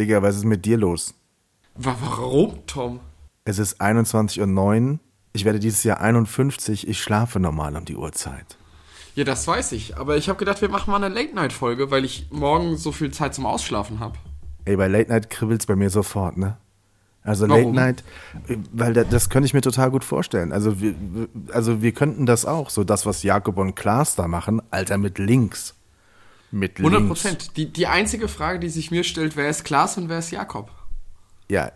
Digga, was ist mit dir los? Wa- Warum, Tom? Es ist 21.09 Uhr. Ich werde dieses Jahr 51. Ich schlafe normal um die Uhrzeit. Ja, das weiß ich. Aber ich habe gedacht, wir machen mal eine Late-Night-Folge, weil ich morgen so viel Zeit zum Ausschlafen habe. Ey, bei Late Night kribbelt's bei mir sofort, ne? Also Warum? Late Night, weil da, das könnte ich mir total gut vorstellen. Also wir, wir- also wir könnten das auch, so das, was Jakob und Klaas da machen, Alter, mit links. Mit 100 links. Prozent. Die, die einzige Frage, die sich mir stellt, wer ist Klaas und wer ist Jakob? Ja,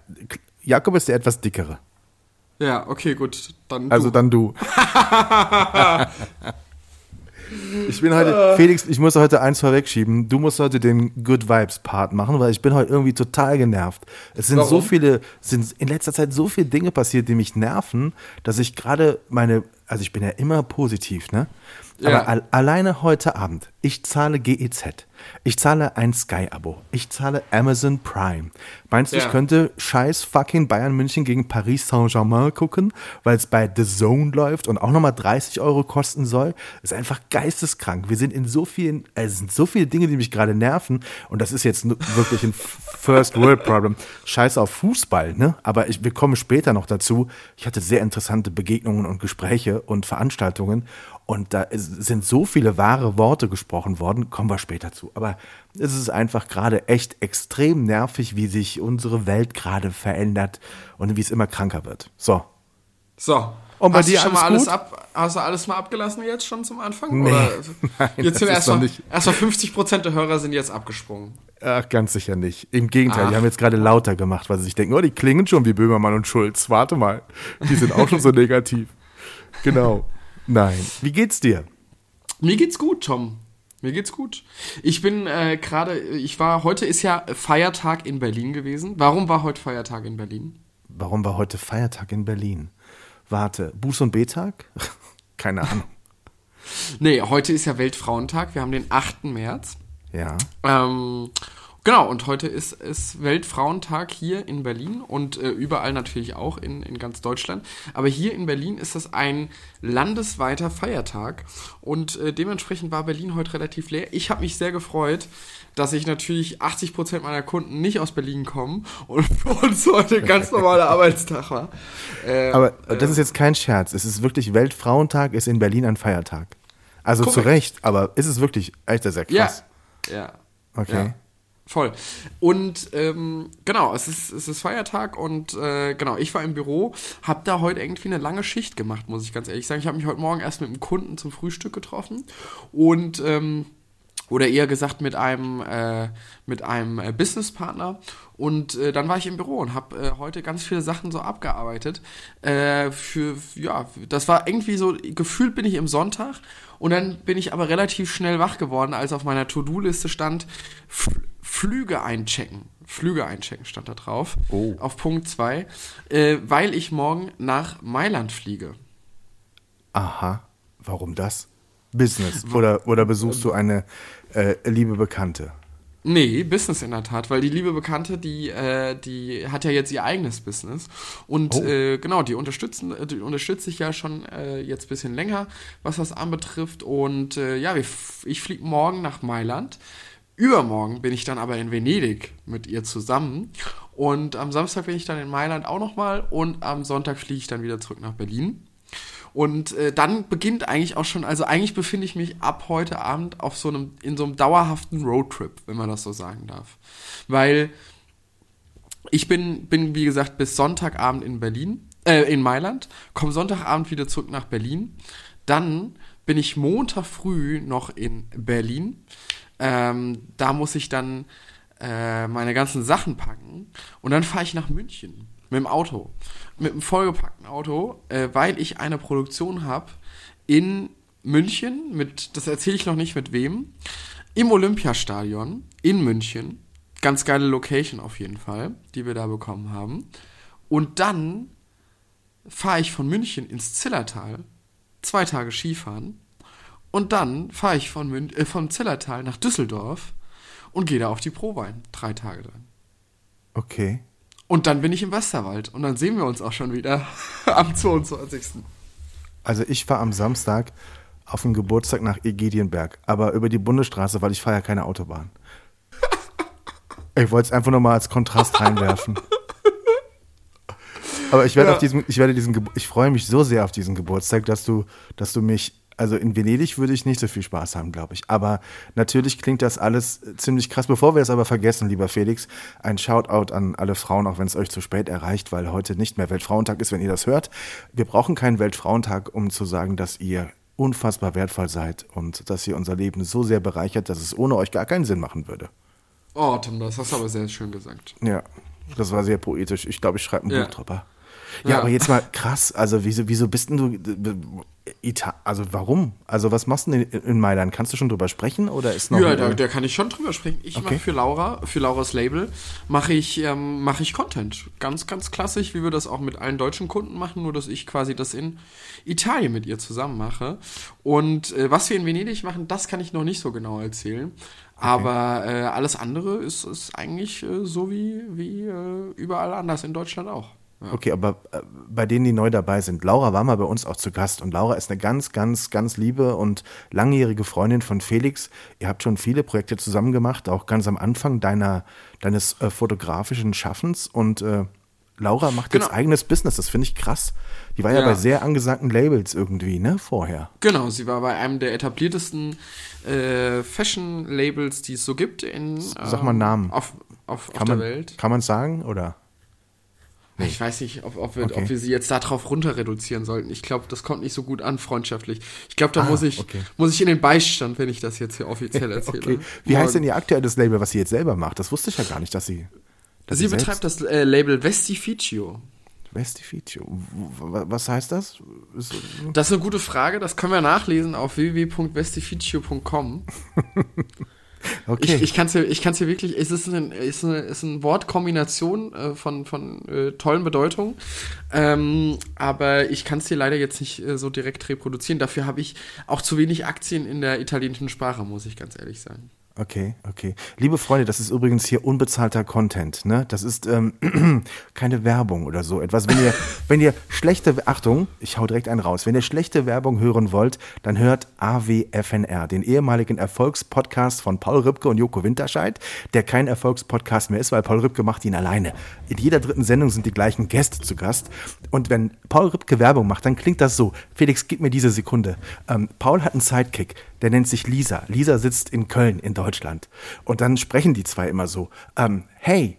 Jakob ist der etwas dickere. Ja, okay, gut. Dann Also du. dann du. ich bin heute, Felix, ich muss heute eins vorwegschieben. Du musst heute den Good Vibes Part machen, weil ich bin heute irgendwie total genervt. Es sind so Warum? viele, sind in letzter Zeit so viele Dinge passiert, die mich nerven, dass ich gerade meine, also ich bin ja immer positiv, ne? Aber Ja. al alleine heute Abend, ich zahle GEZ, ich zahle ein Sky-Abo, ich zahle Amazon Prime. Meinst du, ich Ja. könnte scheiß fucking Bayern München gegen Paris Saint-Germain gucken, weil es bei The Zone läuft und auch nochmal 30 Euro kosten soll? ist einfach geisteskrank. Wir sind in so vielen, äh, es sind so viele Dinge, die mich gerade nerven und das ist jetzt wirklich ein First World Problem. Scheiß auf Fußball, ne? Aber ich, wir kommen später noch dazu. Ich hatte sehr interessante Begegnungen und Gespräche und Veranstaltungen und da sind so viele wahre Worte gesprochen worden, kommen wir später zu. Aber es ist einfach gerade echt extrem nervig, wie sich unsere Welt gerade verändert und wie es immer kranker wird. So. So. Und bei hast dir du schon alles mal alles gut? ab, hast du alles mal abgelassen jetzt schon zum Anfang? Nee. Oder Nein, jetzt sind erstmal nicht- erstmal 50 Prozent der Hörer sind jetzt abgesprungen. Ach, ganz sicher nicht. Im Gegenteil, die Ach. haben jetzt gerade lauter gemacht, weil sie sich denken, oh, die klingen schon wie Böhmermann und Schulz. Warte mal, die sind auch schon so negativ. Genau. Nein. Wie geht's dir? Mir geht's gut, Tom. Mir geht's gut. Ich bin äh, gerade, ich war, heute ist ja Feiertag in Berlin gewesen. Warum war heute Feiertag in Berlin? Warum war heute Feiertag in Berlin? Warte, Buß- und B-Tag? Keine Ahnung. Nee, heute ist ja Weltfrauentag. Wir haben den 8. März. Ja. Ähm, genau, und heute ist, ist Weltfrauentag hier in Berlin und äh, überall natürlich auch in, in ganz Deutschland. Aber hier in Berlin ist das ein landesweiter Feiertag und äh, dementsprechend war Berlin heute relativ leer. Ich habe mich sehr gefreut, dass ich natürlich 80% meiner Kunden nicht aus Berlin kommen und für uns heute ein ganz normaler Arbeitstag war. Äh, Aber das ist jetzt kein Scherz. Es ist wirklich Weltfrauentag, ist in Berlin ein Feiertag. Also Korrekt. zu Recht, aber ist es wirklich, Alter, sehr ja, krass. ja. Okay. Ja, voll. Und ähm, genau, es ist, es ist Feiertag und äh, genau, ich war im Büro, habe da heute irgendwie eine lange Schicht gemacht, muss ich ganz ehrlich sagen. Ich habe mich heute Morgen erst mit einem Kunden zum Frühstück getroffen und ähm, oder eher gesagt mit einem äh, mit einem äh, Businesspartner und äh, dann war ich im Büro und habe äh, heute ganz viele Sachen so abgearbeitet äh, für ja das war irgendwie so gefühlt bin ich im Sonntag und dann bin ich aber relativ schnell wach geworden als auf meiner To-Do-Liste stand Flüge einchecken Flüge einchecken stand da drauf Oh. auf Punkt 2 äh, weil ich morgen nach Mailand fliege Aha. Warum das? Business. Oder, oder besuchst du eine äh, liebe Bekannte? Nee, Business in der Tat, weil die liebe Bekannte, die, äh, die hat ja jetzt ihr eigenes Business und Oh. äh, genau, die unterstützen, die unterstütze ich ja schon äh, jetzt ein bisschen länger, was das anbetrifft und äh, ja, f- ich fliege morgen nach Mailand. Übermorgen bin ich dann aber in Venedig mit ihr zusammen und am Samstag bin ich dann in Mailand auch nochmal und am Sonntag fliege ich dann wieder zurück nach Berlin. Und äh, dann beginnt eigentlich auch schon, also eigentlich befinde ich mich ab heute Abend auf so einem, in so einem dauerhaften Roadtrip, wenn man das so sagen darf. Weil ich bin, bin, wie gesagt, bis Sonntagabend in Berlin, äh, in Mailand, komme Sonntagabend wieder zurück nach Berlin. Dann bin ich Montag früh noch in Berlin. Ähm, da muss ich dann äh, meine ganzen Sachen packen. Und dann fahre ich nach München mit dem Auto. Mit einem vollgepackten Auto, äh, weil ich eine Produktion habe in München mit, das erzähle ich noch nicht mit wem, im Olympiastadion in München Ganz geile Location auf jeden Fall, die wir da bekommen haben. Und dann fahre ich von München ins Zillertal, zwei Tage Skifahren. Und dann fahre ich von, Mün äh, vom Zillertal nach Düsseldorf und gehe da auf die Probein, drei Tage lang. Okay. Und dann bin ich im Westerwald und dann sehen wir uns auch schon wieder am 22. Also ich war am Samstag auf den Geburtstag nach Egedienberg, aber über die Bundesstraße, weil ich fahre ja keine Autobahn. Ich wollte es einfach nur mal als Kontrast reinwerfen. Aber ich werde Ja. auf diesen, ich werde diesen, ich freue mich so sehr auf diesen Geburtstag, dass du, dass du mich, also in Venedig würde ich nicht so viel Spaß haben, glaube ich. Aber natürlich klingt das alles äh, ziemlich krass. Bevor wir es aber vergessen, lieber Felix, ein Shoutout an alle Frauen, auch wenn es euch zu spät erreicht, weil heute nicht mehr Weltfrauentag ist, wenn ihr das hört. Wir brauchen keinen Weltfrauentag, um zu sagen, dass ihr unfassbar wertvoll seid und dass ihr unser Leben so sehr bereichert, dass es ohne euch gar keinen Sinn machen würde. Oh, Tom, das hast du aber sehr schön gesagt. Ja, das war sehr poetisch. Ich glaube, ich schreibe ein Ja. Buch drüber. Ja, Ja. aber jetzt mal krass. Also wieso, wieso bist denn du? Ita also warum? Also was machst du denn in, in Mailand? Kannst du schon drüber sprechen oder ist noch? Ja, da, da kann ich schon drüber sprechen. Ich Okay. mache für Laura, für Lauras Label, mache ich, ähm, mache ich Content. Ganz, ganz klassisch, wie wir das auch mit allen deutschen Kunden machen, nur dass ich quasi das in Italien mit ihr zusammen mache. Und äh, was wir in Venedig machen, das kann ich noch nicht so genau erzählen. Aber äh, alles andere ist, ist eigentlich äh, so wie, wie äh, überall anders in Deutschland auch. Okay, aber äh, bei denen, die neu dabei sind, Laura war mal bei uns auch zu Gast und Laura ist eine ganz, ganz, ganz liebe und langjährige Freundin von Felix. Ihr habt schon viele Projekte zusammen gemacht, auch ganz am Anfang deiner, deines äh, fotografischen Schaffens und äh, Laura macht jetzt Genau. eigenes Business, das finde ich krass. Die war ja. Ja. bei sehr angesagten Labels irgendwie, ne, vorher. Genau, sie war bei einem der etabliertesten äh, Fashion-Labels, die es so gibt in Sag mal ähm, Namen. auf, auf, auf Kann der man, Welt. Kann man sagen, oder? Ich weiß nicht, ob, ob, wir, Okay. ob wir sie jetzt darauf runter reduzieren sollten. Ich glaube, das kommt nicht so gut an, freundschaftlich. Ich glaube, da Ah, muss, ich, okay. muss ich in den Beistand, wenn ich das jetzt hier offiziell erzähle. Okay. Wie heißt denn ihr aktuelles Label, was sie jetzt selber macht? Das wusste ich ja gar nicht, dass sie. Dass Sie betreibt das äh, Label Vestificio. Vestificio. Was heißt das? Ist, Das ist eine gute Frage, das können wir nachlesen auf www.vestificio.com. okay. Ich, ich kann es kann's dir wirklich, es ist, ein, es ist eine, es ist eine Wortkombination äh, von, von äh, tollen Bedeutungen, ähm, aber ich kann es dir leider jetzt nicht äh, so direkt reproduzieren. Dafür habe ich auch zu wenig Aktien in der italienischen Sprache, muss ich ganz ehrlich sagen. Okay, okay. Liebe Freunde, das ist übrigens hier unbezahlter Content, ne? Das ist ähm, keine Werbung oder so etwas. Wenn ihr, wenn ihr schlechte, Achtung, ich hau direkt einen raus. Wenn ihr schlechte Werbung hören wollt, dann hört AWFNR, den ehemaligen Erfolgspodcast von Paul Rübke und Joko Winterscheid, der kein Erfolgspodcast mehr ist, weil Paul Rübke macht ihn alleine. In jeder dritten Sendung sind die gleichen Gäste zu Gast. Und wenn Paul Rübke Werbung macht, dann klingt das so. Felix, gib mir diese Sekunde. Ähm, Paul hat einen Sidekick, der nennt sich Lisa. Lisa sitzt in Köln in Deutschland. Und dann sprechen die zwei immer so. Ähm, hey,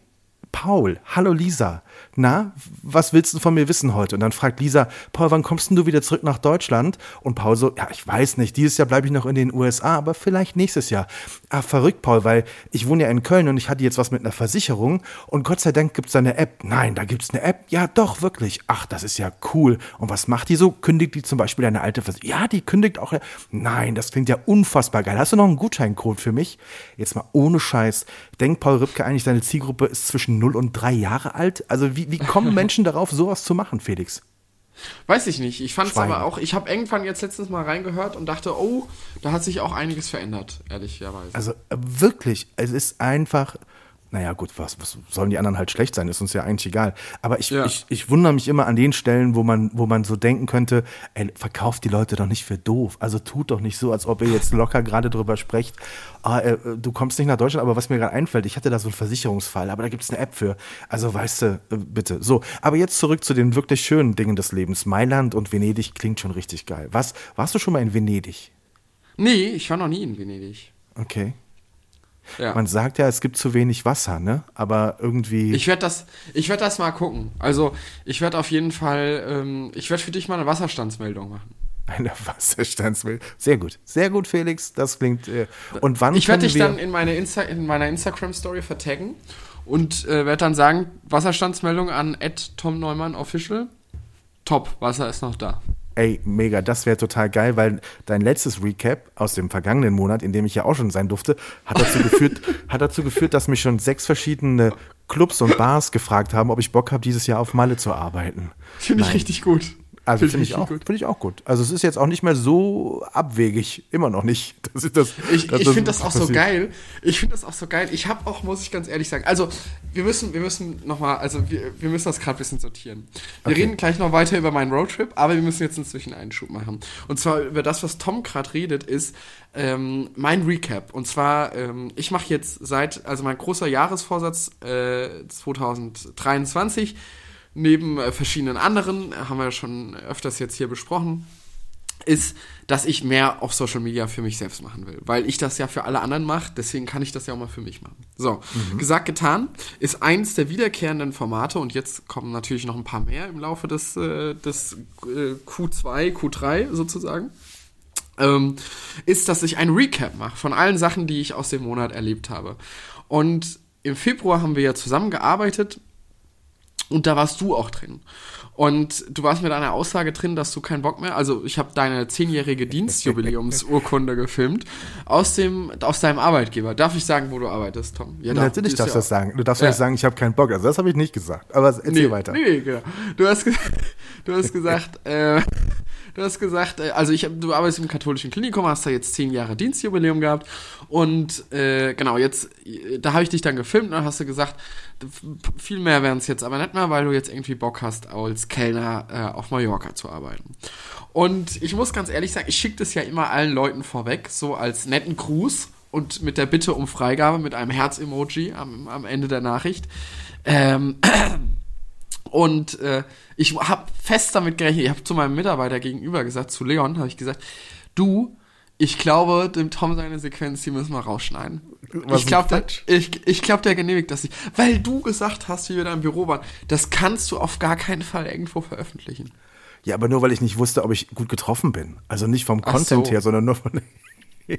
Paul, hallo Lisa. Na, was willst du von mir wissen heute? Und dann fragt Lisa, Paul, wann kommst denn du wieder zurück nach Deutschland? Und Paul so, ja, ich weiß nicht, dieses Jahr bleibe ich noch in den USA, aber vielleicht nächstes Jahr. Ah, verrückt, Paul, weil ich wohne ja in Köln und ich hatte jetzt was mit einer Versicherung und Gott sei Dank gibt's da eine App. Nein, da gibt's eine App. Ja, doch, wirklich. Ach, das ist ja cool. Und was macht die so? Kündigt die zum Beispiel eine alte Versicherung? Ja, die kündigt auch. Nein, das klingt ja unfassbar geil. Hast du noch einen Gutscheincode für mich? Jetzt mal ohne Scheiß. Denkt Paul Rübke eigentlich, seine Zielgruppe ist zwischen 0 und 3 Jahre alt? Also wie, wie kommen Menschen darauf, sowas zu machen, Felix? Weiß ich nicht. Ich fand es aber auch, ich habe irgendwann jetzt letztens mal reingehört und dachte, oh, da hat sich auch einiges verändert, ehrlicherweise. Also äh, wirklich, es ist einfach. Naja, gut, was, was sollen die anderen halt schlecht sein? Ist uns ja eigentlich egal. Aber ich, Ja. ich, ich wundere mich immer an den Stellen, wo man, wo man so denken könnte, ey, verkauft die Leute doch nicht für doof. Also tut doch nicht so, als ob ihr jetzt locker gerade drüber sprecht. Ah, äh, du kommst nicht nach Deutschland, aber was mir gerade einfällt, ich hatte da so einen Versicherungsfall, aber da gibt es eine App für. Also weißt du, äh, bitte. So, aber jetzt zurück zu den wirklich schönen Dingen des Lebens. Mailand und Venedig klingt schon richtig geil. Was, warst du schon mal in Venedig? nee, ich war noch nie in Venedig. Okay. Ja. Man sagt ja, es gibt zu wenig Wasser, ne? Aber irgendwie. Ich werde das, ich werde das mal gucken. Also ich werde auf jeden Fall, ähm, ich werde für dich mal eine Wasserstandsmeldung machen. Eine Wasserstandsmeldung. Sehr gut. Sehr gut, Felix. Das klingt. Äh, und wann Ich werde dich dann in, meine Insta in meiner Instagram-Story vertaggen und äh, werde dann sagen, Wasserstandsmeldung an Tom Neumann Official. Top, Wasser ist noch da. Ey, mega, das wäre total geil, weil dein letztes Recap aus dem vergangenen Monat, in dem ich ja auch schon sein durfte, hat dazu geführt, hat dazu geführt, dass mich schon sechs verschiedene Clubs und Bars gefragt haben, ob ich Bock habe, dieses Jahr auf Malle zu arbeiten. Finde ich richtig gut. Also Find finde ich, richtig auch, gut. finde ich auch gut. Also es ist jetzt auch nicht mehr so abwegig, immer noch nicht. Das ist das, Ich, ich finde das auch so geil. Ich finde das auch so geil. Ich habe auch, muss ich ganz ehrlich sagen, also wir müssen, wir müssen nochmal, also wir, wir müssen das gerade ein bisschen sortieren. Wir Okay. reden gleich noch weiter über meinen Roadtrip, aber wir müssen jetzt inzwischen einen Schub machen. Und zwar über das, was Tom gerade redet, ist ähm, mein Recap. Und zwar, ähm, ich mache jetzt seit, also mein großer Jahresvorsatz äh, 2023, neben äh, verschiedenen anderen, äh, haben wir schon öfters jetzt hier besprochen, ist, dass ich mehr auf Social Media für mich selbst machen will. Weil ich das ja für alle anderen mache, deswegen kann ich das ja auch mal für mich machen. So, gesagt, getan, ist eins der wiederkehrenden Formate und jetzt kommen natürlich noch ein paar mehr im Laufe des, äh, des äh, Q2, Q3 sozusagen. Ähm, ist, dass ich ein Recap mache von allen Sachen, die ich aus dem Monat erlebt habe. Und im Februar haben wir ja zusammengearbeitet und da warst du auch drin. Und du warst mit einer Aussage drin, dass du keinen Bock mehr, also ich habe deine zehnjährige Dienstjubiläumsurkunde gefilmt aus dem aus deinem Arbeitgeber. Darf ich sagen, wo du arbeitest, Tom? Ja, darf- Natürlich darfst ja du das sagen. Du darfst Ja. nicht sagen, ich habe keinen Bock. Also das habe ich nicht gesagt. Aber erzähl nee, weiter. Nee, genau. Du hast, du hast gesagt, äh, du hast gesagt, äh, also ich du arbeitest im katholischen Klinikum, hast da jetzt zehn Jahre Dienstjubiläum gehabt und äh, genau, jetzt, äh, da habe ich dich dann gefilmt und dann hast du gesagt, viel mehr wären es jetzt aber nicht mehr, weil du jetzt irgendwie Bock hast, als Kellner äh, auf Mallorca zu arbeiten. Und ich muss ganz ehrlich sagen, ich schicke das ja immer allen Leuten vorweg, so als netten Gruß und mit der Bitte um Freigabe mit einem Herz-Emoji am, am Ende der Nachricht. Ähm, und äh, ich habe fest damit gerechnet, ich habe zu meinem Mitarbeiter gegenüber gesagt, zu Leon, habe ich gesagt, du, ich glaube, dem Tom seine Sequenz, die müssen wir rausschneiden. Was ich glaube, der, ich, ich glaub, der genehmigt das nicht. Weil du gesagt hast, wie wir da im Büro waren, das kannst du auf gar keinen Fall irgendwo veröffentlichen. Ja, aber nur weil ich nicht wusste, ob ich gut getroffen bin. Also nicht vom Ach Content so. her, sondern nur von.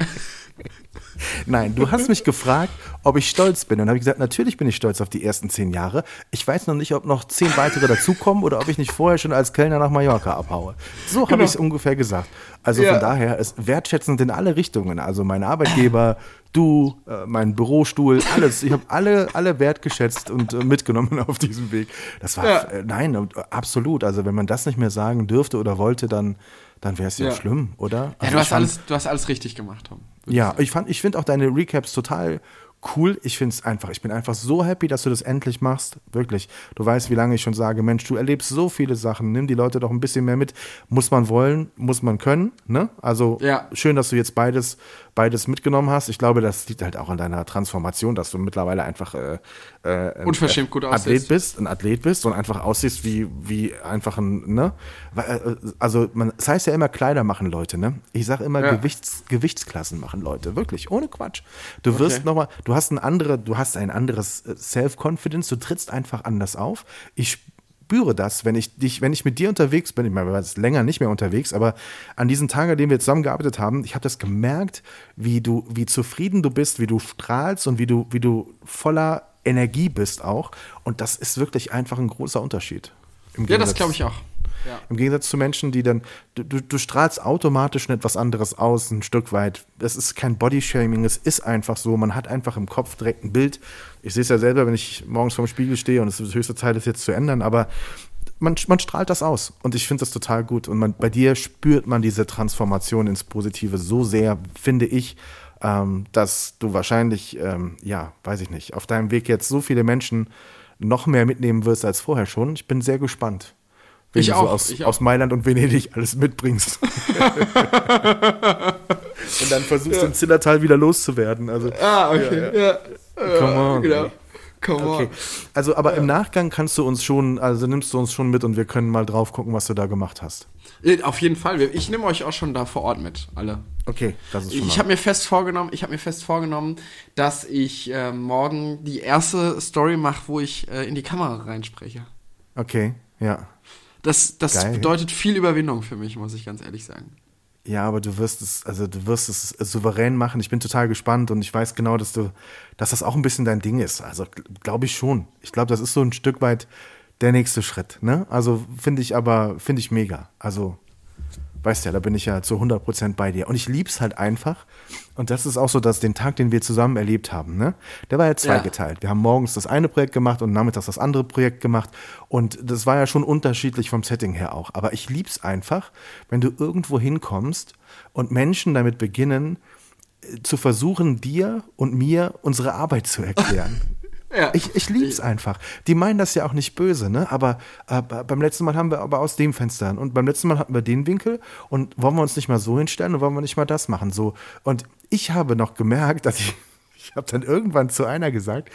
Nein, du hast mich gefragt, ob ich stolz bin. Dann habe ich gesagt, natürlich bin ich stolz auf die ersten zehn Jahre. Ich weiß noch nicht, ob noch zehn weitere dazukommen oder ob ich nicht vorher schon als Kellner nach Mallorca abhaue. So habe Genau. ich es ungefähr gesagt. Also Ja. von daher ist wertschätzend in alle Richtungen. Also mein Arbeitgeber, du, äh, mein Bürostuhl, alles. Ich habe alle, alle wertgeschätzt und äh, mitgenommen auf diesem Weg. Das war, Ja. äh, nein, äh, absolut. Also wenn man das nicht mehr sagen dürfte oder wollte, dann, dann wäre es ja. Ja. schlimm, oder? Ja, Also du ich hast, fand- alles, du hast alles richtig gemacht, Tom. ja, ich fand, ich finde auch deine Recaps total cool. Ich finde es einfach, ich bin einfach so happy, dass du das endlich machst. Wirklich. Du weißt, wie lange ich schon sage, Mensch, du erlebst so viele Sachen. Nimm die Leute doch ein bisschen mehr mit. Muss man wollen, muss man können. Ne? Also Ja. schön, dass du jetzt beides, beides mitgenommen hast. Ich glaube, das liegt halt auch an deiner Transformation, dass du mittlerweile einfach äh, äh, ein Unverschämt gut Athlet aussiehst. bist, ein Athlet bist und einfach aussiehst wie, wie einfach ein, ne? Weil, äh, Also, man, das heißt ja immer, Kleider machen Leute, ne? Ich sage immer, Ja. Gewichts, Gewichtsklassen machen Leute, wirklich, ohne Quatsch. Du wirst Okay. nochmal, du hast ein andere, du hast ein anderes äh, Self-Confidence, du trittst einfach anders auf. Ich spüre das, wenn ich dich, wenn ich mit dir unterwegs bin, ich meine, wir waren jetzt länger nicht mehr unterwegs, aber an diesen Tagen, an denen wir zusammengearbeitet haben, ich habe das gemerkt, wie du, wie zufrieden du bist, wie du strahlst und wie du, wie du voller Energie bist auch. Und das ist wirklich einfach ein großer Unterschied. Ja, das glaube ich auch. Ja. im Gegensatz zu Menschen, die dann, du, du, strahlst automatisch etwas anderes aus, ein Stück weit. Das ist kein Bodyshaming, es ist einfach so. Man hat einfach im Kopf direkt ein Bild. Ich sehe es ja selber, wenn ich morgens vorm Spiegel stehe und es ist höchste Zeit, das jetzt zu ändern, aber man, man strahlt das aus und ich finde das total gut. Und man, bei dir spürt man diese Transformation ins Positive so sehr, finde ich, ähm, dass du wahrscheinlich, ähm, ja, weiß ich nicht, auf deinem Weg jetzt so viele Menschen noch mehr mitnehmen wirst als vorher schon. Ich bin sehr gespannt wen Ich du auch, so aus, ich aus Mailand und Venedig alles mitbringst. und dann versuchst du im Zillertal wieder loszuwerden. Also, Ah, okay. Ja. Come on, Genau. Come okay. on. Also, aber im Nachgang kannst du uns schon, also nimmst du uns schon mit und wir können mal drauf gucken, was du da gemacht hast. Auf jeden Fall. Ich nehme euch auch schon da vor Ort mit, alle. Okay, das ist schon Ich mal. habe mir fest vorgenommen, ich habe mir fest vorgenommen, dass ich äh, morgen die erste Story mache, wo ich äh, in die Kamera reinspreche. Okay, ja. Das, das Geil. bedeutet viel Überwindung für mich, muss ich ganz ehrlich sagen. Ja, aber du wirst es, also du wirst es souverän machen. Ich bin total gespannt und ich weiß genau, dass du, dass das auch ein bisschen dein Ding ist. Also glaube ich schon. Ich glaube, das ist so ein Stück weit der nächste Schritt. Ne? Also finde ich aber, finde ich mega. Also Weißt ja, da bin ich ja zu 100% bei dir. Und ich lieb's halt einfach. Und das ist auch so, dass den Tag, den wir zusammen erlebt haben, ne? Der war ja zweigeteilt. Ja. Wir haben morgens das eine Projekt gemacht und nachmittags das andere Projekt gemacht. Und das war ja schon unterschiedlich vom Setting her auch. Aber ich lieb's einfach, wenn du irgendwo hinkommst und Menschen damit beginnen, äh, zu versuchen, dir und mir unsere Arbeit zu erklären. Ja. Ich, ich liebe es einfach. Die meinen das ja auch nicht böse, ne? Aber äh, beim letzten Mal haben wir aber aus dem Fenster und beim letzten Mal hatten wir den Winkel und wollen wir uns nicht mal so hinstellen und wollen wir nicht mal das machen so. Und ich habe noch gemerkt, dass ich, ich habe dann irgendwann zu einer gesagt,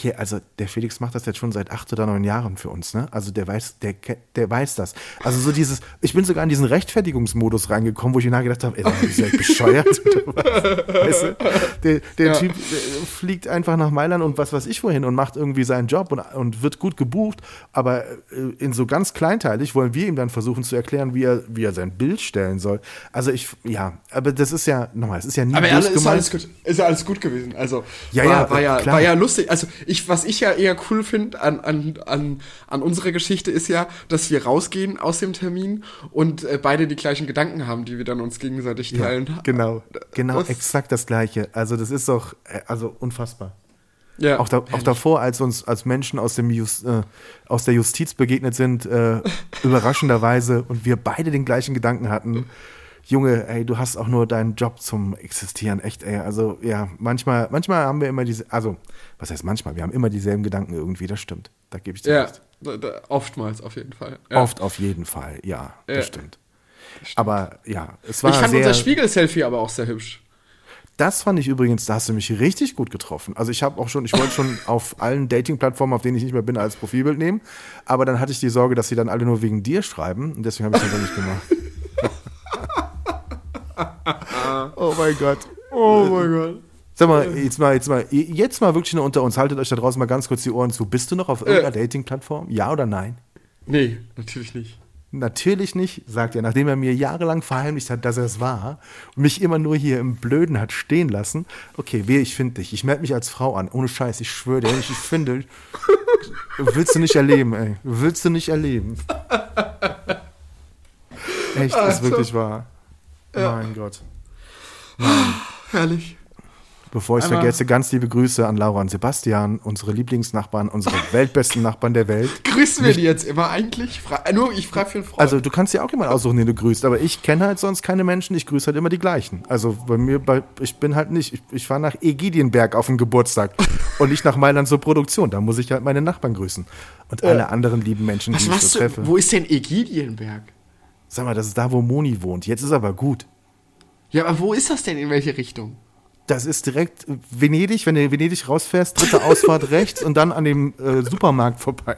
hier, also der Felix macht das jetzt schon seit acht oder neun Jahren für uns, ne? Also der weiß, der, der weiß das. Also so dieses, ich bin sogar in diesen Rechtfertigungsmodus reingekommen, wo ich mir nachgedacht habe, ey, ist ja bescheuert weißt du? Der, der ja. Typ der fliegt einfach nach Mailand und was weiß ich wohin und macht irgendwie seinen Job und, und wird gut gebucht, aber äh, in so ganz kleinteilig wollen wir ihm dann versuchen zu erklären, wie er, wie er sein Bild stellen soll. Also ich, ja, aber das ist ja, nochmal, es ist ja nie aber alles, ist, alles gut, ist ja alles gut gewesen. Also ja, war, ja, war, ja, klar. war ja lustig. Also ich, was ich ja eher cool finde an, an, an, an unserer Geschichte ist ja, dass wir rausgehen aus dem Termin und äh, beide die gleichen Gedanken haben, die wir dann uns gegenseitig teilen. Ja, genau, genau, das, exakt das Gleiche. Also das ist doch, äh, also unfassbar. Ja, auch, da, auch davor, als uns als Menschen aus, dem Just, äh, aus der Justiz begegnet sind, äh, überraschenderweise und wir beide den gleichen Gedanken hatten. Junge, ey, du hast auch nur deinen Job zum Existieren, echt, ey. Also ja, manchmal, manchmal haben wir immer diese, also was heißt manchmal, wir haben immer dieselben Gedanken irgendwie, das stimmt. Da gebe ich dir ja, recht. Da, da, oftmals auf jeden Fall. Ja. Oft auf jeden Fall, ja, das ja. stimmt. Das stimmt. Aber ja, es war Ich fand sehr, unser Spiegel-Selfie aber auch sehr hübsch. Das fand ich übrigens, da hast du mich richtig gut getroffen. Also ich habe auch schon, ich wollte schon auf allen Dating-Plattformen, auf denen ich nicht mehr bin, als Profilbild nehmen. Aber dann hatte ich die Sorge, dass sie dann alle nur wegen dir schreiben. Und deswegen habe ich das dann nicht gemacht. oh mein Gott. Oh mein Gott. Sag mal, jetzt mal, jetzt mal, jetzt mal wirklich nur unter uns. Haltet euch da draußen mal ganz kurz die Ohren zu. Bist du noch auf irgendeiner äh. Dating-Plattform? Ja oder nein? Nee, natürlich nicht. Natürlich nicht, sagt er, nachdem er mir jahrelang verheimlicht hat, dass er es war und mich immer nur hier im Blöden hat stehen lassen. Okay, weh, ich finde dich. Ich melde mich als Frau an. Ohne Scheiß, ich schwöre dir, ich finde, willst du nicht erleben, ey. Willst du nicht erleben. Echt, ist wirklich wahr. Ja. Mein Gott. Nein. Herrlich. Bevor ich es vergesse, ganz liebe Grüße an Laura und Sebastian, unsere Lieblingsnachbarn, unsere weltbesten Nachbarn der Welt. Grüßen wir die jetzt immer eigentlich? Fra äh, nur ich frage für einen Freund. Also du kannst ja auch jemanden aussuchen, den du grüßt, aber ich kenne halt sonst keine Menschen, ich grüße halt immer die gleichen. Also bei mir, bei, ich bin halt nicht, ich, ich fahre nach Egidienberg auf den Geburtstag und nicht nach Mailand zur Produktion. Da muss ich halt meine Nachbarn grüßen. Und alle äh, anderen lieben Menschen, die ich so treffe. Wo ist denn Egidienberg? Sag mal, das ist da, wo Moni wohnt. Jetzt ist aber gut. Ja, aber wo ist das denn? In welche Richtung? Das ist direkt Venedig, wenn du in Venedig rausfährst, dritte Ausfahrt rechts und dann an dem äh, Supermarkt vorbei.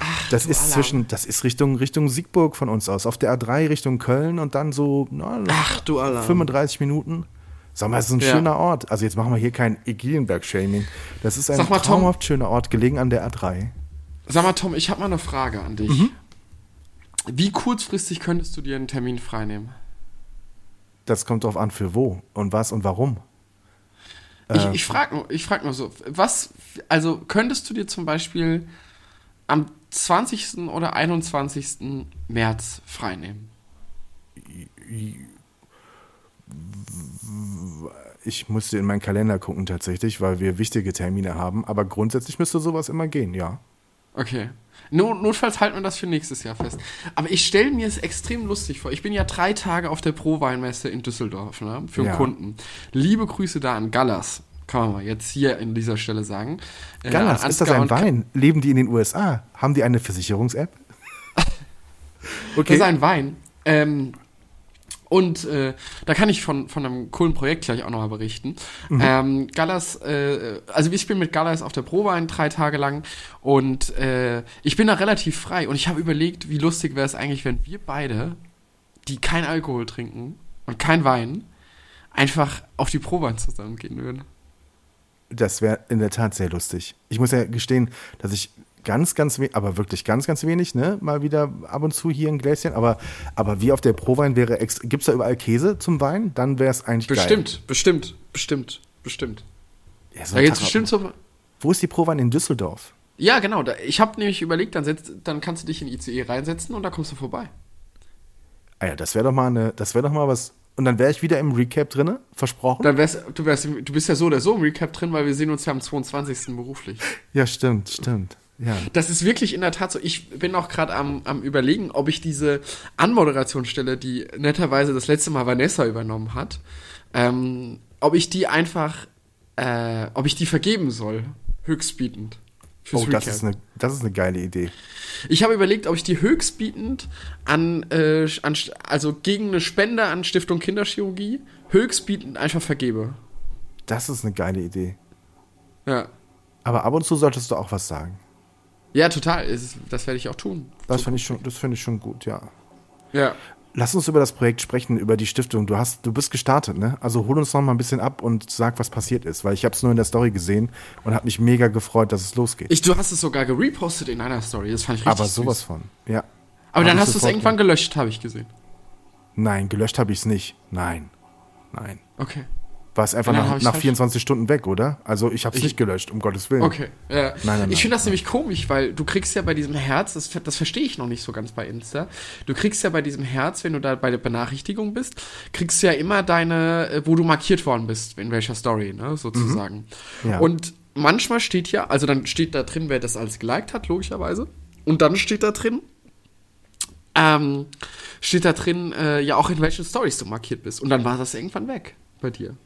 Ach, das ist Alarm. zwischen, das ist Richtung, Richtung Siegburg von uns aus. Auf der A3 Richtung Köln und dann so na, Ach, du 35 Minuten. Sag mal, es ist ein ja. schöner Ort. Also jetzt machen wir hier kein Egilienberg-Shaming. Das ist ein mal, traumhaft Tom, schöner Ort, gelegen an der A3. Sag mal, Tom, ich habe mal eine Frage an dich. Mhm. Wie kurzfristig könntest du dir einen Termin freinehmen? Das kommt drauf an, für wo und was und warum. Ich, äh, ich frage nur, ich frag nur so, was, also könntest du dir zum Beispiel am 20. oder 21. März freinehmen? Ich musste in meinen Kalender gucken tatsächlich, weil wir wichtige Termine haben, aber grundsätzlich müsste sowas immer gehen, ja. Okay. Not, notfalls halten wir das für nächstes Jahr fest. Aber ich stelle mir es extrem lustig vor. Ich bin ja drei Tage auf der Pro-Weinmesse in Düsseldorf ne, für ja. Kunden. Liebe Grüße da an Gallas. Kann man mal jetzt hier in dieser Stelle sagen. Äh, Gallas, ist das ein Wein? Leben die in den USA? Haben die eine Versicherungs-App? okay. Das ist ein Wein. Ähm, und äh, da kann ich von, von einem coolen Projekt gleich auch nochmal berichten. Mhm. Ähm, Gallas, äh, also ich bin mit Gallas auf der Probe ein, drei Tage lang und äh, ich bin da relativ frei und ich habe überlegt, wie lustig wäre es eigentlich, wenn wir beide, die kein Alkohol trinken und kein Wein, einfach auf die Probe zusammen gehen würden. Das wäre in der Tat sehr lustig. Ich muss ja gestehen, dass ich ganz, ganz wenig, aber wirklich ganz, ganz wenig, ne? Mal wieder ab und zu hier ein Gläschen. Aber, aber wie auf der Prowein wäre, gibt es da überall Käse zum Wein? Dann wäre es eigentlich bestimmt, geil. Bestimmt, bestimmt, bestimmt, Ja, so da geht's bestimmt zum. Wo ist die Prowein in Düsseldorf? Ja, genau. Da, ich habe nämlich überlegt, dann, setz, dann kannst du dich in ICE reinsetzen und da kommst du vorbei. Ah ja, das wäre doch mal eine, das wäre doch mal was. Und dann wäre ich wieder im Recap drinne, versprochen. Dann wärst, du, wärst, du bist ja so oder so im Recap drin, weil wir sehen uns ja am 22. beruflich. ja, stimmt, stimmt. Ja. Das ist wirklich in der Tat so. Ich bin auch gerade am, am überlegen, ob ich diese Anmoderationsstelle, die netterweise das letzte Mal Vanessa übernommen hat, ähm, ob ich die einfach, äh, ob ich die vergeben soll. Höchstbietend. Oh, das ist, eine, das ist eine geile Idee. Ich habe überlegt, ob ich die höchstbietend an, äh, an, also gegen eine Spende an Stiftung Kinderchirurgie, höchstbietend einfach vergebe. Das ist eine geile Idee. Ja. Aber ab und zu solltest du auch was sagen. Ja, total. Das werde ich auch tun. Das finde ich, schon, find ich schon gut, ja. Ja. Lass uns über das Projekt sprechen, über die Stiftung. Du hast, du bist gestartet, ne? Also hol uns noch mal ein bisschen ab und sag, was passiert ist, weil ich habe es nur in der Story gesehen und habe mich mega gefreut, dass es losgeht. Ich, du hast es sogar gerepostet in einer Story. Das fand ich richtig Aber sowas süß. von, ja. Aber dann hast du es irgendwann gelöscht, habe ich gesehen. Nein, gelöscht habe ich es nicht. Nein, nein. Okay war es einfach nach, nach 24 Stunden weg, oder? Also ich habe es nicht gelöscht, um Gottes Willen. Okay. Ja. Nein, nein, nein, ich finde das nämlich komisch, weil du kriegst ja bei diesem Herz, das, das verstehe ich noch nicht so ganz bei Insta, du kriegst ja bei diesem Herz, wenn du da bei der Benachrichtigung bist, kriegst du ja immer deine, äh, wo du markiert worden bist, in welcher Story, ne, sozusagen. Mhm. Ja. Und manchmal steht ja, also dann steht da drin, wer das alles geliked hat, logischerweise. Und dann steht da drin, ähm, steht da drin, äh, ja auch in welchen Stories du markiert bist. Und dann war das irgendwann weg bei dir.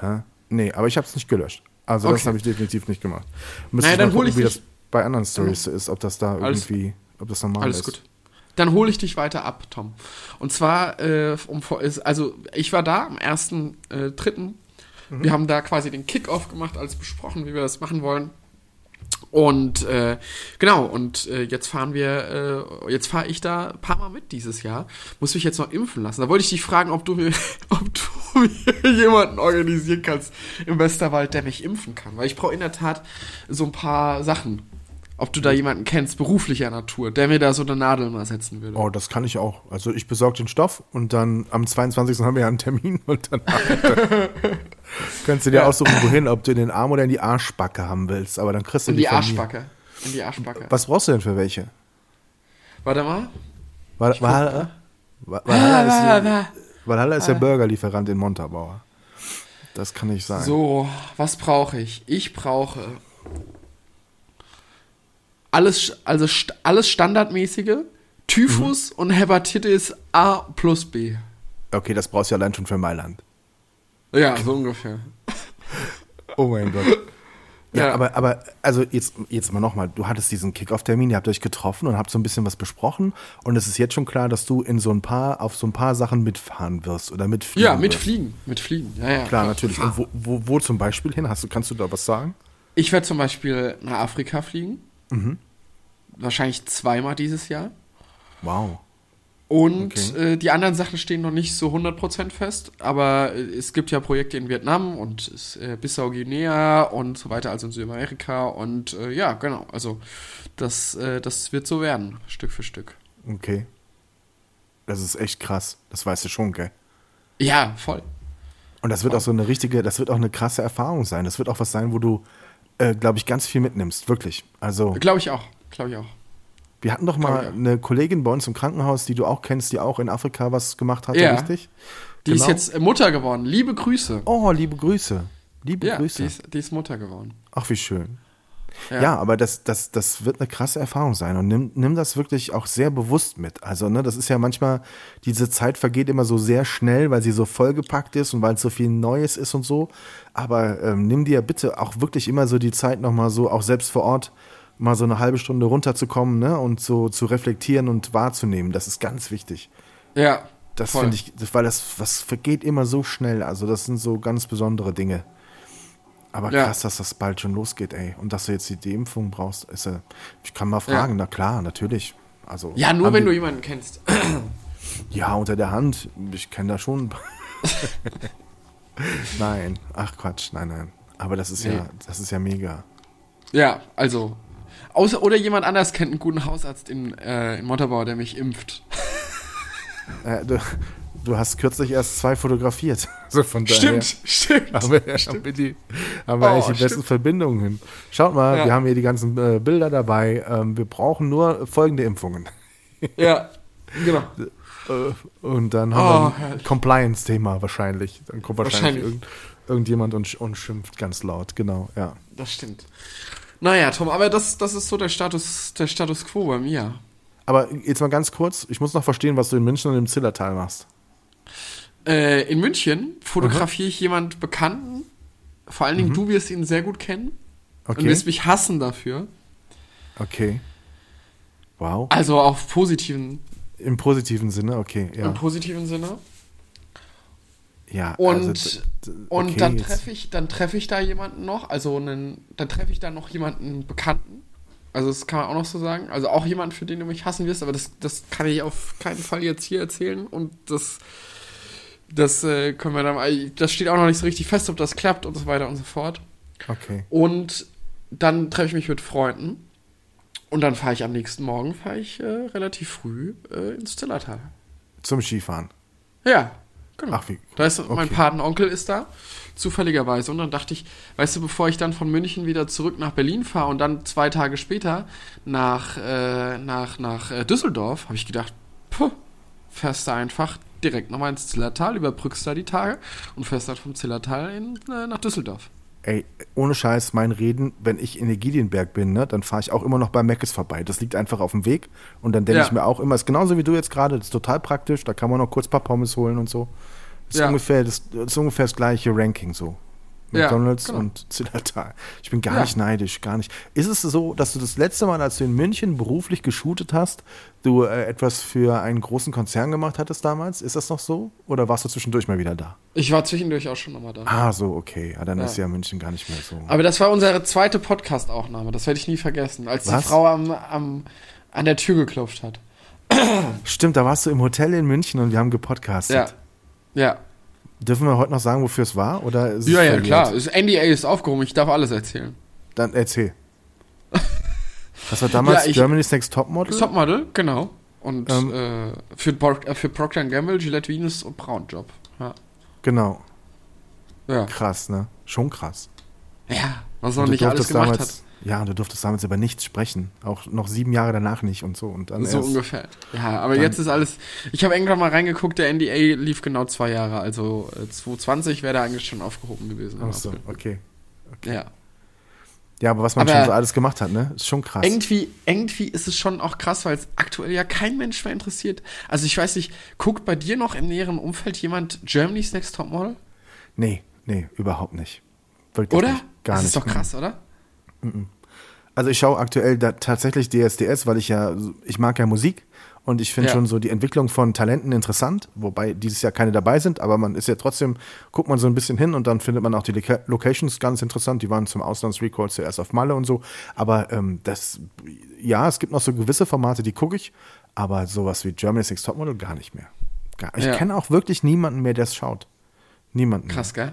Hä? Nee, aber ich habe es nicht gelöscht. Also okay. das habe ich definitiv nicht gemacht. Müsste naja, dann hole ich wie das bei anderen Stories ist, ob das da irgendwie, ob das normal alles ist. Alles gut. Dann hole ich dich weiter ab, Tom. Und zwar, äh, um, also ich war da am 1.3. Mhm. Wir haben da quasi den Kickoff gemacht, alles besprochen, wie wir das machen wollen. Und äh, genau, und äh, jetzt fahren wir, äh, jetzt fahre ich da ein paar Mal mit dieses Jahr. Muss mich jetzt noch impfen lassen. Da wollte ich dich fragen, ob du mir, ob du mir jemanden organisieren kannst im Westerwald, der mich impfen kann. Weil ich brauche in der Tat so ein paar Sachen. Ob du da jemanden kennst, beruflicher Natur, der mir da so eine Nadel mal setzen würde. Oh, das kann ich auch. Also ich besorge den Stoff und dann am 22. haben wir ja einen Termin und dann kannst du dir aussuchen, wohin, ob du in den Arm oder in die Arschbacke haben willst. Aber dann kriegst du in die, die Arschbacke. In die Arschbacke. Was brauchst du denn für welche? Warte mal. Valhalla, Valhalla ist, Valhalla ist der Burgerlieferant in Montabaur. Das kann nicht sein. So, was brauche ich? Ich brauche alles, also alles standardmäßige, Typhus mhm. und Hepatitis A plus B. Okay, das brauchst du ja allein schon für Mailand. Ja, so ungefähr. oh mein Gott. Ja, ja, aber, aber also jetzt, jetzt mal nochmal, du hattest diesen Kickoff-Termin, ihr habt euch getroffen und habt so ein bisschen was besprochen und es ist jetzt schon klar, dass du in so ein paar, auf so ein paar Sachen mitfahren wirst oder mitfliegen Ja, mitfliegen, mitfliegen, ja, ja. Klar, natürlich. Und wo, wo, wo, zum Beispiel hin? Hast du, kannst du da was sagen? Ich werde zum Beispiel nach Afrika fliegen. Mhm wahrscheinlich zweimal dieses Jahr. Wow. Und okay. äh, die anderen Sachen stehen noch nicht so 100% fest, aber äh, es gibt ja Projekte in Vietnam und äh, Bissau-Guinea und so weiter, also in Südamerika und äh, ja, genau, also das, äh, das wird so werden, Stück für Stück. Okay. Das ist echt krass, das weißt du schon, gell? Ja, voll. Und das wird voll. auch so eine richtige, das wird auch eine krasse Erfahrung sein. Das wird auch was sein, wo du, glaube ich, ganz viel mitnimmst, wirklich. Also. Glaube ich auch. Glaube ich auch. Wir hatten doch mal eine Kollegin bei uns im Krankenhaus, die du auch kennst, die auch in Afrika was gemacht hat, ja. richtig? Die genau. ist jetzt Mutter geworden. Liebe Grüße. Oh, liebe Grüße. Liebe ja, Grüße. Die ist, die ist Mutter geworden. Ach, wie schön. Ja, ja aber das, das, das wird eine krasse Erfahrung sein und nimm, nimm das wirklich auch sehr bewusst mit. Also, ne, das ist ja manchmal, diese Zeit vergeht immer so sehr schnell, weil sie so vollgepackt ist und weil es so viel Neues ist und so. Aber ähm, nimm dir bitte auch wirklich immer so die Zeit nochmal so, auch selbst vor Ort, mal so eine halbe Stunde runterzukommen ne? und so zu reflektieren und wahrzunehmen. Das ist ganz wichtig. Ja. Das finde ich, weil das was vergeht immer so schnell. Also das sind so ganz besondere Dinge. Aber ja. krass, dass das bald schon losgeht, ey. Und dass du jetzt die Impfung brauchst, ist ja, ich kann mal fragen, ja. na klar, natürlich. Also, ja, nur wenn du jemanden kennst. Ja, unter der Hand. Ich kenne da schon. nein, ach Quatsch, nein, nein. Aber das ist nee. ja, das ist ja mega. Ja, also Außer, oder jemand anders kennt einen guten Hausarzt in, äh, in Montabaur, der mich impft. Äh, du, du, hast kürzlich erst zwei fotografiert. So von stimmt, stimmt. Haben wir, stimmt. Haben wir, die, haben wir oh, eigentlich die besten Verbindungen hin. Schaut mal, ja. wir haben hier die ganzen äh, Bilder dabei. Ähm, wir brauchen nur folgende Impfungen. ja, genau. Äh, und dann Oh, haben wir ein. Compliance-Thema wahrscheinlich. Dann kommt wahrscheinlich, Wahrscheinlich. Irgend, irgendjemand und, sch- und schimpft ganz laut. Genau, ja. Das stimmt. Naja, Tom, aber das, das ist so der Status, der Status quo bei mir. Aber jetzt mal ganz kurz, ich muss noch verstehen, was du in München und im Zillertal machst. Äh, in München fotografiere ich jemand Bekannten. Vor allen Dingen, du wirst ihn sehr gut kennen. Und Okay. wirst mich hassen dafür. Okay. Wow. Also auf positiven, Im positiven Sinne, okay, ja. im positiven Sinne. Ja Und, also, d- und okay, dann treffe ich, dann treffe ich da jemanden noch, also einen, dann treffe ich da noch jemanden Bekannten. Also das kann man auch noch so sagen. Also auch jemand, für den du mich hassen wirst, aber das, das kann ich auf keinen Fall jetzt hier erzählen. Und das, das äh, können wir dann, das steht auch noch nicht so richtig fest, ob das klappt und so weiter und so fort. Okay. Und dann treffe ich mich mit Freunden. Und dann fahre ich am nächsten Morgen, fahre ich äh, relativ früh äh, ins Zillertal. Zum Skifahren. Ja, genau. Ach, wie. Da ist mein okay. Patenonkel ist da, zufälligerweise. Und dann dachte ich, weißt du, bevor ich dann von München wieder zurück nach Berlin fahre und dann zwei Tage später nach, äh, nach, nach äh, Düsseldorf, habe ich gedacht, puh, fährst du einfach direkt nochmal ins Zillertal, überbrückst da die Tage und fährst dann vom Zillertal in, äh, nach Düsseldorf. Ey, ohne Scheiß, mein Reden, wenn ich in Egilienberg bin, ne, dann fahre ich auch immer noch bei Meckes vorbei. Das liegt einfach auf dem Weg. Und dann denke Ja. ich mir auch immer, ist genauso wie du jetzt gerade, das ist total praktisch, da kann man noch kurz ein paar Pommes holen und so. Das ist, Ja. ungefähr, das, das ist ungefähr das gleiche Ranking so. Ja, McDonalds genau. und Zillertal. Ich bin gar Ja. nicht neidisch, gar nicht. Ist es so, dass du das letzte Mal, als du in München beruflich geshootet hast, du äh, etwas für einen großen Konzern gemacht hattest damals? Ist das noch so? Oder warst du zwischendurch mal wieder da? Ich war zwischendurch auch schon nochmal da. Ah, so, okay. Ja, dann Ja. ist ja München gar nicht mehr so. Aber das war unsere zweite Podcast-Aufnahme, das werde ich nie vergessen, als Was? die Frau am, am, an der Tür geklopft hat. Stimmt, da warst du im Hotel in München und wir haben gepodcastet. Ja. Ja. Dürfen wir heute noch sagen, wofür es war? Oder ist es Ja, ja, verjährt? klar. Das NDA ist aufgehoben, ich darf alles erzählen. Dann erzähl. Das war damals Ja, ich- Germany's Next Topmodel? Topmodel, genau. Und Ähm. äh, für, äh, für Procter Gamble, Gillette Venus und Braunjob. Ja. Genau. Ja. Krass, ne? Schon krass. ja, was er du nicht alles gemacht damals, Ja, und du durftest damals über nichts sprechen. Auch noch sieben Jahre danach nicht und so. Und dann. So erst, ungefähr. Ja, aber jetzt ist alles. Ich habe irgendwann mal reingeguckt, der NDA lief genau zwei Jahre. Also äh, 2020 wäre da eigentlich schon aufgehoben gewesen. Ach so, April. okay. Ja. Ja, aber was man Aber- schon so alles gemacht hat, ne? Ist schon krass. Irgendwie, irgendwie ist es schon auch krass, weil es aktuell ja kein Mensch mehr interessiert. Also ich weiß nicht, guckt bei dir noch im näheren Umfeld jemand Germany's Next Topmodel? Nee, nee, überhaupt nicht. Wirklich Oder? Nicht. Gar das nicht. ist doch krass, oder? Also ich schaue aktuell tatsächlich DSDS, weil ich ja, ich mag ja Musik und ich finde Ja. schon so die Entwicklung von Talenten interessant, wobei dieses Jahr keine dabei sind, aber man ist ja trotzdem, guckt man so ein bisschen hin und dann findet man auch die Loca- Locations ganz interessant. Die waren zum Auslandsrecord zuerst auf Malle und so. Aber ähm, das, ja, es gibt noch so gewisse Formate, die gucke ich, aber sowas wie Germany's Next Topmodel gar nicht mehr. Gar, ich Ja. kenne auch wirklich niemanden mehr, der es schaut. Niemanden. mehr. Krass, gell?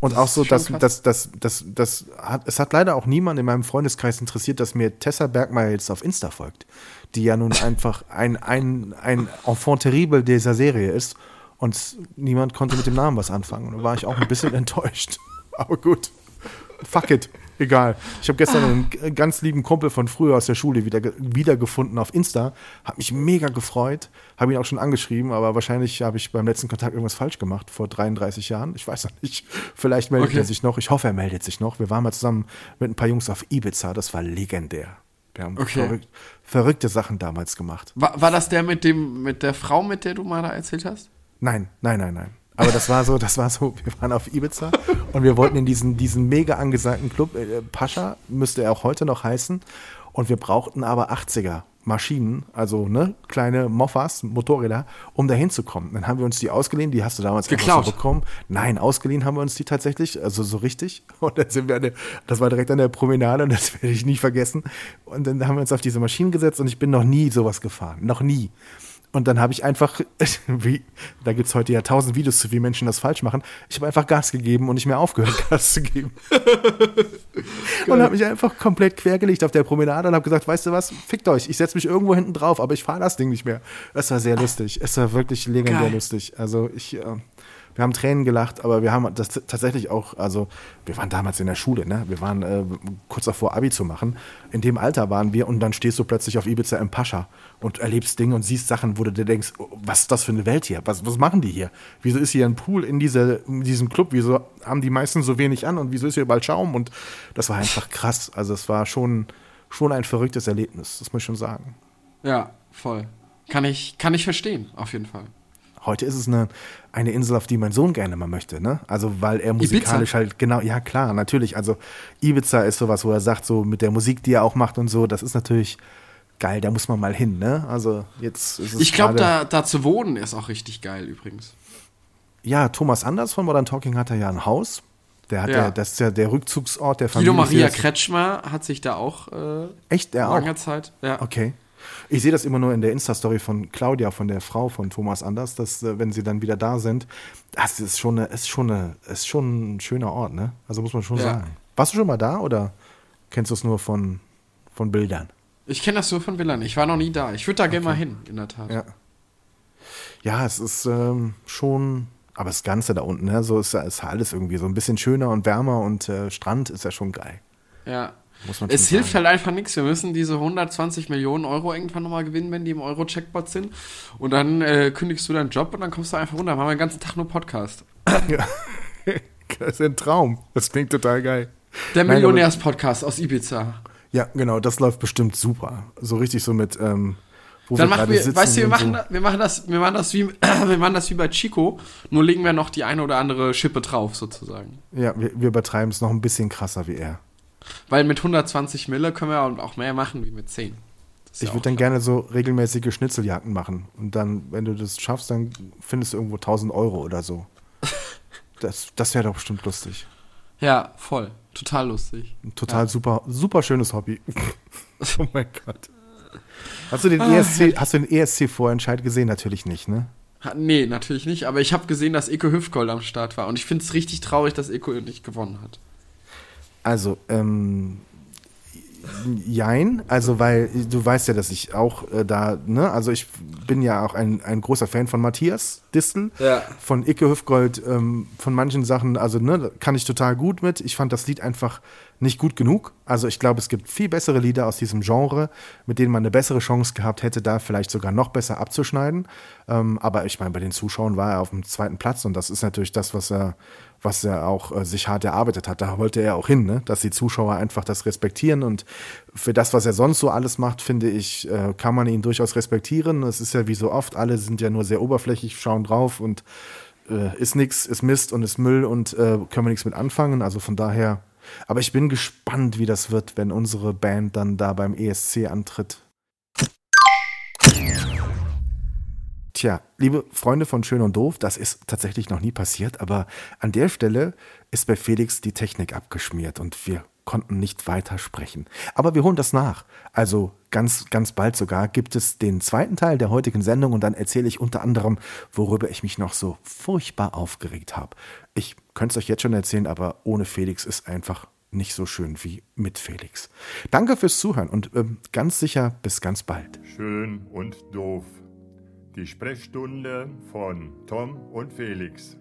Und Das auch so, dass, krass. dass, dass, dass, dass hat, es hat leider auch niemand in meinem Freundeskreis interessiert, dass mir Tessa Bergmeier jetzt auf Insta folgt, die ja nun einfach ein, ein, ein Enfant terrible dieser Serie ist und niemand konnte mit dem Namen was anfangen. Und da war ich auch ein bisschen enttäuscht. Aber gut, fuck it, egal. Ich habe gestern einen ganz lieben Kumpel von früher aus der Schule wieder, wiedergefunden auf Insta, habe mich mega gefreut, habe ihn auch schon angeschrieben, aber wahrscheinlich habe ich beim letzten Kontakt irgendwas falsch gemacht, vor 33 Jahren. Ich weiß noch nicht. Vielleicht meldet Okay. er sich noch. Ich hoffe, er meldet sich noch. Wir waren mal zusammen mit ein paar Jungs auf Ibiza, das war legendär. Wir haben Okay. verrückt, verrückte Sachen damals gemacht. War, war das der mit dem, mit der Frau, mit der du mal da erzählt hast? Nein, nein, nein, nein. Aber das war so, das war so, wir waren auf Ibiza und wir wollten in diesen, diesen mega angesagten Club, äh, Pascha müsste er auch heute noch heißen. Und wir brauchten aber 80er Maschinen, also ne, kleine Moffas, Motorräder, um da hinzukommen. Dann haben wir uns die ausgeliehen, die hast du damals Geklaut. so bekommen. Nein, ausgeliehen haben wir uns die tatsächlich, also so richtig. Und dann sind wir, an der, das war direkt an der Promenade und das werde ich nie vergessen. Und dann haben wir uns auf diese Maschinen gesetzt und ich bin noch nie sowas gefahren, noch nie. Und dann habe ich einfach, wie, da gibt es heute ja tausend Videos zu, wie Menschen das falsch machen. Ich habe einfach Gas gegeben und nicht mehr aufgehört, Gas zu geben. und habe mich einfach komplett quergelegt auf der Promenade und habe gesagt, weißt du was, fickt euch, ich setze mich irgendwo hinten drauf, aber ich fahre das Ding nicht mehr. Es war sehr lustig. Es war wirklich legendär Geil. lustig. Also ich, äh, wir haben Tränen gelacht, aber wir haben das tatsächlich auch, also wir waren damals in der Schule, ne? Wir waren äh, kurz davor, Abi zu machen. In dem Alter waren wir und dann stehst du plötzlich auf Ibiza im Pascha und erlebst Dinge und siehst Sachen, wo du dir denkst, oh, was ist das für eine Welt hier? Was, was machen die hier? Wieso ist hier ein Pool in, diese, in diesem Club? Wieso haben die meisten so wenig an und wieso ist hier überall Schaum? Und das war einfach krass. Also es war schon, schon ein verrücktes Erlebnis, das muss ich schon sagen. Ja, voll. Kann ich, kann ich verstehen, auf jeden Fall. Heute ist es eine, eine Insel, auf die mein Sohn gerne mal möchte, ne? Also, weil er musikalisch Ibiza? halt, genau, ja klar, natürlich. Also, Ibiza ist sowas, wo er sagt, so mit der Musik, die er auch macht und so, das ist natürlich geil, da muss man mal hin, ne? Also, jetzt ist es. Ich glaube, da, da zu wohnen ist auch richtig geil übrigens. Ja, Thomas Anders von Modern Talking hat er ja ein Haus. Der hat ja. ja das ist ja der Rückzugsort der Familie. Guido Maria Kretschmer hat sich da auch äh, echt er lange auch? Zeit. Ja. Okay. Ich sehe das immer nur in der Insta-Story von Claudia, von der Frau von Thomas Anders, dass, äh, wenn sie dann wieder da sind, das ist schon, eine, ist schon, eine, ist schon ein schöner Ort, ne? Also muss man schon ja. sagen. Warst du schon mal da oder kennst du es nur von, von Bildern? Ich kenne das nur von Bildern. Ich war noch nie da. Ich würde da okay. gerne mal hin, in der Tat. Ja, ja es ist ähm, schon, aber das Ganze da unten, ne? so ist, ist alles irgendwie so ein bisschen schöner und wärmer und äh, Strand ist ja schon geil. Ja, es hilft halt einfach nichts. Wir müssen diese 120 Millionen Euro irgendwann nochmal gewinnen, wenn die im Euro-Checkbot sind. Und dann äh, kündigst du deinen Job und dann kommst du einfach runter. Dann haben wir den ganzen Tag nur Podcast. Ja. das ist ein Traum. Das klingt total geil. Der Millionärs-Podcast aus Ibiza. Ja, genau, das läuft bestimmt super. So richtig so mit. Ähm, dann machen wir, weißt du, wir machen, so. wir machen das, wir machen das wie, wir machen das wie bei Chico, nur legen wir noch die eine oder andere Schippe drauf, sozusagen. Ja, wir, wir übertreiben es noch ein bisschen krasser wie er. Weil mit 120 Mille können wir auch mehr machen wie mit 10. Ich ja würde dann gerne so regelmäßige Schnitzeljagden machen. Und dann, wenn du das schaffst, dann findest du irgendwo 1000 Euro oder so. Das, das wäre doch bestimmt lustig. Ja, voll. Total lustig. Ein total ja. super, super schönes Hobby. oh mein Gott. Hast du den ah, ESC, hast du den ESC-Vorentscheid gesehen? Natürlich nicht, ne? Nee, natürlich nicht. Aber ich habe gesehen, dass Eko Hüftgold am Start war. Und ich finde es richtig traurig, dass Eko nicht gewonnen hat. Also, ähm, jein, also weil du weißt ja, dass ich auch äh, da, ne, also ich bin ja auch ein, ein großer Fan von Matthias Distel, ja. von Icke Hüfgold, ähm, von manchen Sachen, also ne, kann ich total gut mit. Ich fand das Lied einfach nicht gut genug. Also ich glaube, es gibt viel bessere Lieder aus diesem Genre, mit denen man eine bessere Chance gehabt hätte, da vielleicht sogar noch besser abzuschneiden. Ähm, aber ich meine, bei den Zuschauern war er auf dem zweiten Platz und das ist natürlich das, was er was er auch äh, sich hart erarbeitet hat. Da wollte er auch hin, ne? dass die Zuschauer einfach das respektieren. Und für das, was er sonst so alles macht, finde ich, äh, kann man ihn durchaus respektieren. Es ist ja wie so oft, alle sind ja nur sehr oberflächlich, schauen drauf und äh, ist nichts, ist Mist und ist Müll und äh, können wir nichts mit anfangen. Also von daher. Aber ich bin gespannt, wie das wird, wenn unsere Band dann da beim ESC antritt. Tja, liebe Freunde von Schön und Doof, das ist tatsächlich noch nie passiert, aber an der Stelle ist bei Felix die Technik abgeschmiert und wir konnten nicht weiter sprechen. Aber wir holen das nach. Also ganz, ganz bald sogar gibt es den zweiten Teil der heutigen Sendung und dann erzähle ich unter anderem, worüber ich mich noch so furchtbar aufgeregt habe. Ich könnte es euch jetzt schon erzählen, aber ohne Felix ist einfach nicht so schön wie mit Felix. Danke fürs Zuhören und äh, ganz sicher bis ganz bald. Schön und doof. Die Sprechstunde von Tom und Felix.